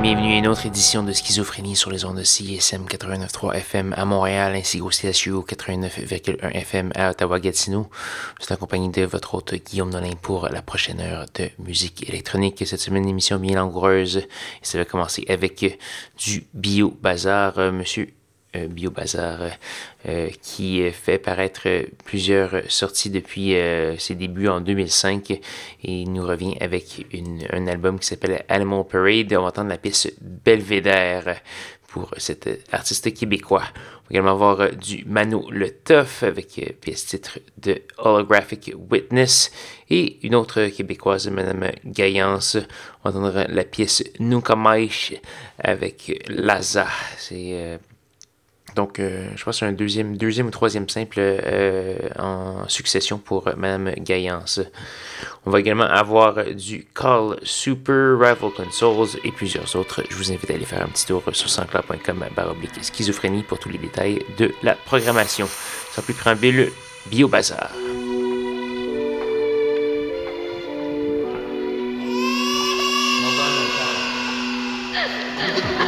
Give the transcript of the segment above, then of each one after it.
Bienvenue à une autre édition de Schizophrénie sur les ondes de CSM 89.3 FM à Montréal ainsi qu'au CSU 89.1 FM à Ottawa-Gatineau. Je suis accompagné de votre hôte Guillaume Nolin pour la prochaine heure de musique électronique. Cette semaine, une émission bien langoureuse et ça va commencer avec du Bio Bazar. Monsieur euh, Bio Bazar euh, qui fait paraître plusieurs sorties depuis euh, ses débuts en 2005 et nous revient avec un album qui s'appelle Animal Parade. On va entendre la pièce Belvédère pour cet artiste québécois. On va également avoir du Mano Le Tough avec pièce titre de Holographic Witness et une autre québécoise, Madame Gaillance. On va entendre la pièce Nunca avec Laza. C'est donc, euh, je pense que c'est un deuxième, deuxième ou troisième simple euh, en succession pour Mme Gaillance. On va également avoir du Call Super, Rival Consoles et plusieurs autres. Je vous invite à aller faire un petit tour sur sansclair.com baroblique schizophrénie pour tous les détails de la programmation. Sans plus préambule, Bio Bazar.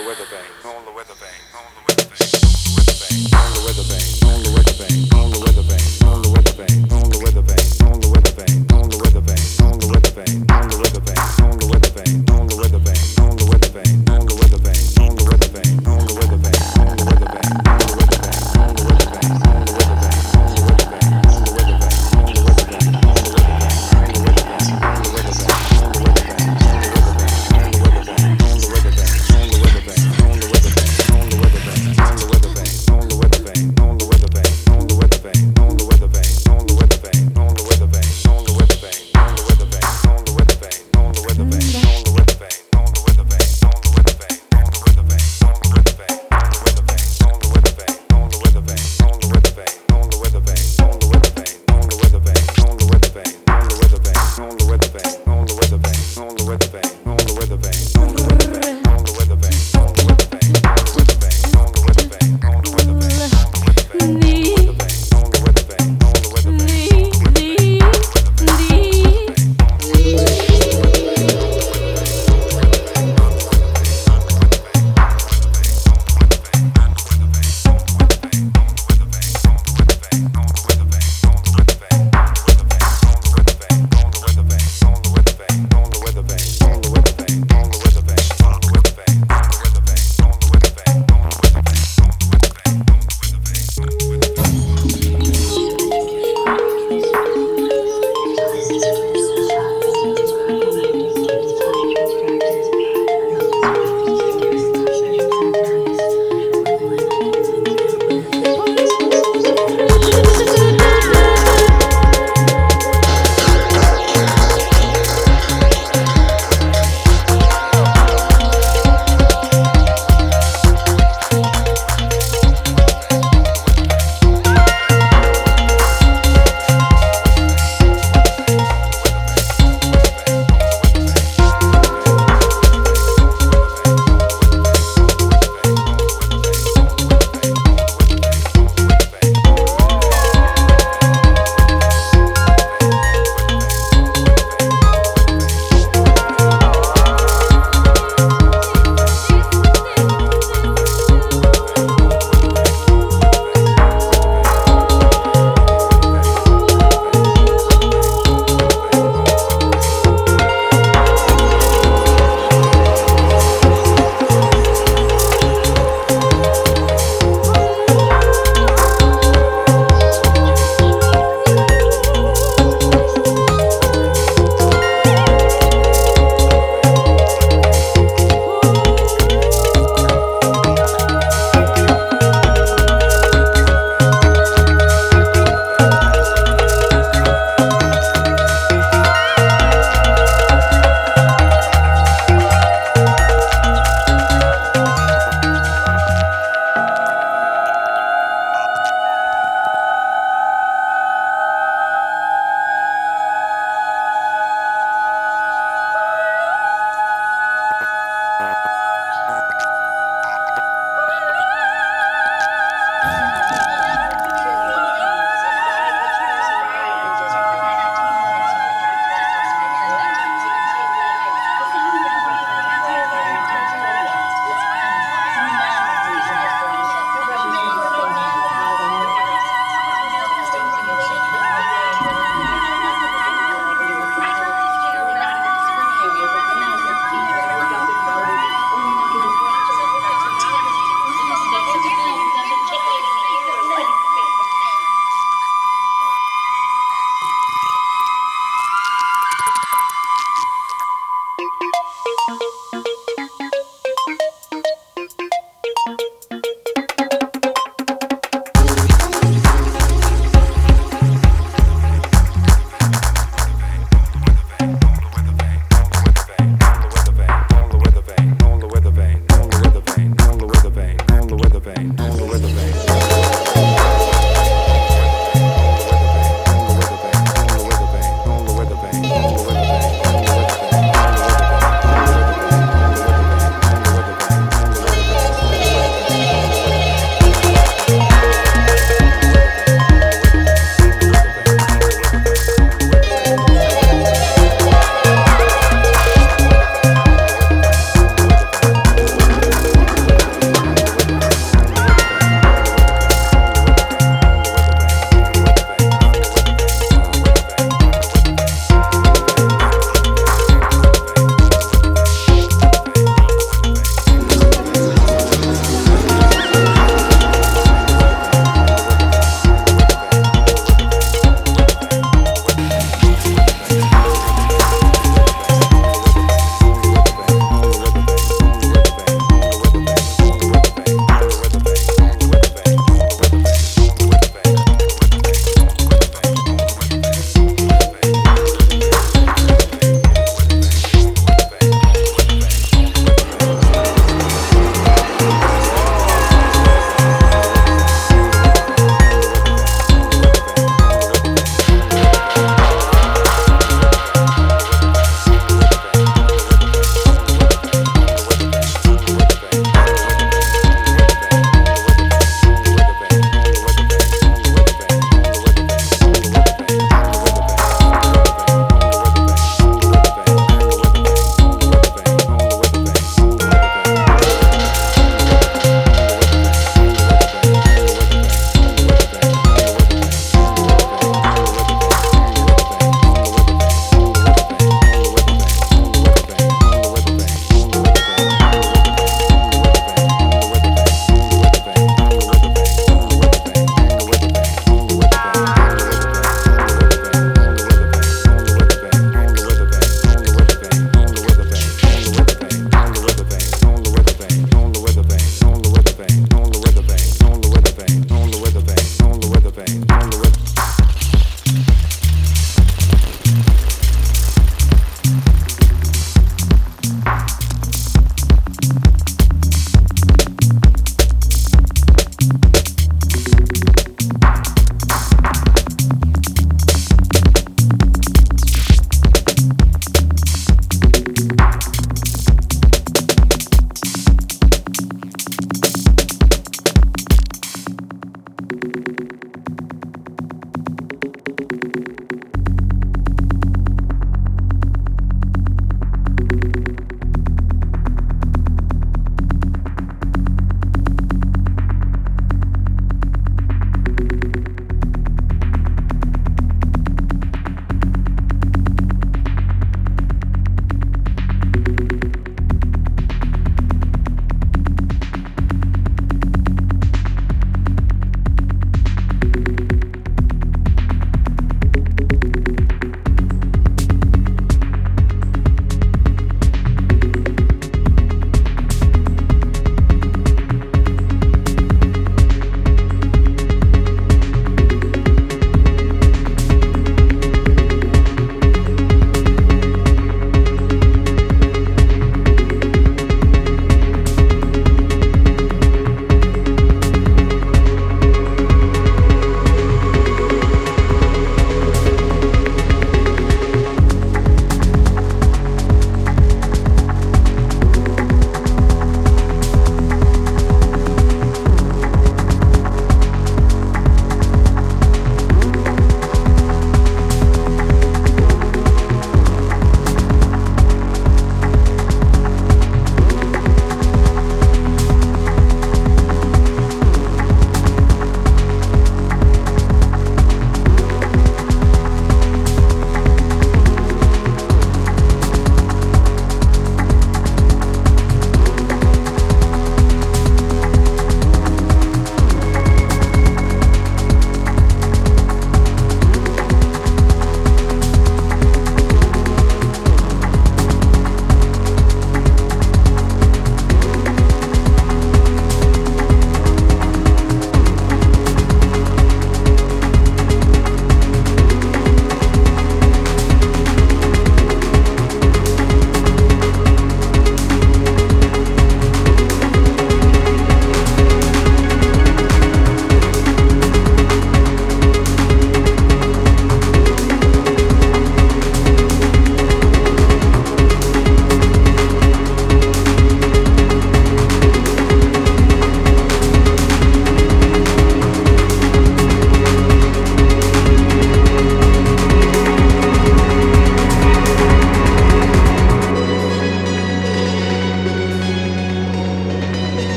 the weather vane, on the weather vane, on the weather vane, on the weather vane, on the weather vane, on the weather vane, on the weather vane, on the weather vane, on the weather vane.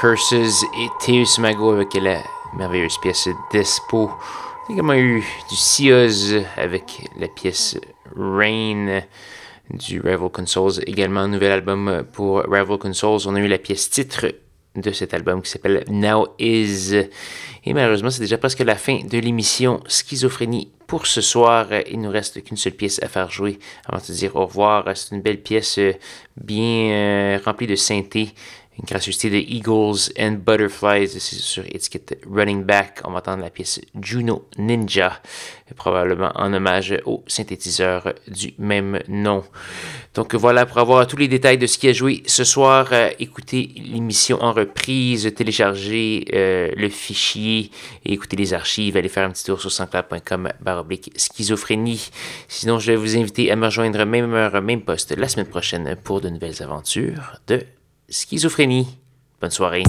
Curses et Teus Mago avec la merveilleuse pièce Despo. Y a également eu du Sears avec la pièce Rain du Rival Consoles. Également, un nouvel album pour Rival Consoles. On a eu la pièce titre de cet album qui s'appelle Now Is. Et malheureusement, c'est déjà presque la fin de l'émission Schizophrénie pour ce soir. Il nous reste qu'une seule pièce à faire jouer avant de dire au revoir. C'est une belle pièce bien euh, remplie de synthé une gracieuseté de Eagles and Butterflies, sur étiquette Running Back. On va entendre la pièce Juno Ninja, probablement en hommage au synthétiseur du même nom. Donc voilà, pour avoir tous les détails de ce qui a joué ce soir, euh, écoutez l'émission en reprise, téléchargez euh, le fichier et écoutez les archives. Allez faire un petit tour sur sanscloud.com baroblique schizophrénie. Sinon, je vais vous inviter à me rejoindre même heure, même poste la semaine prochaine pour de nouvelles aventures de Schizophrénie. Bonne soirée.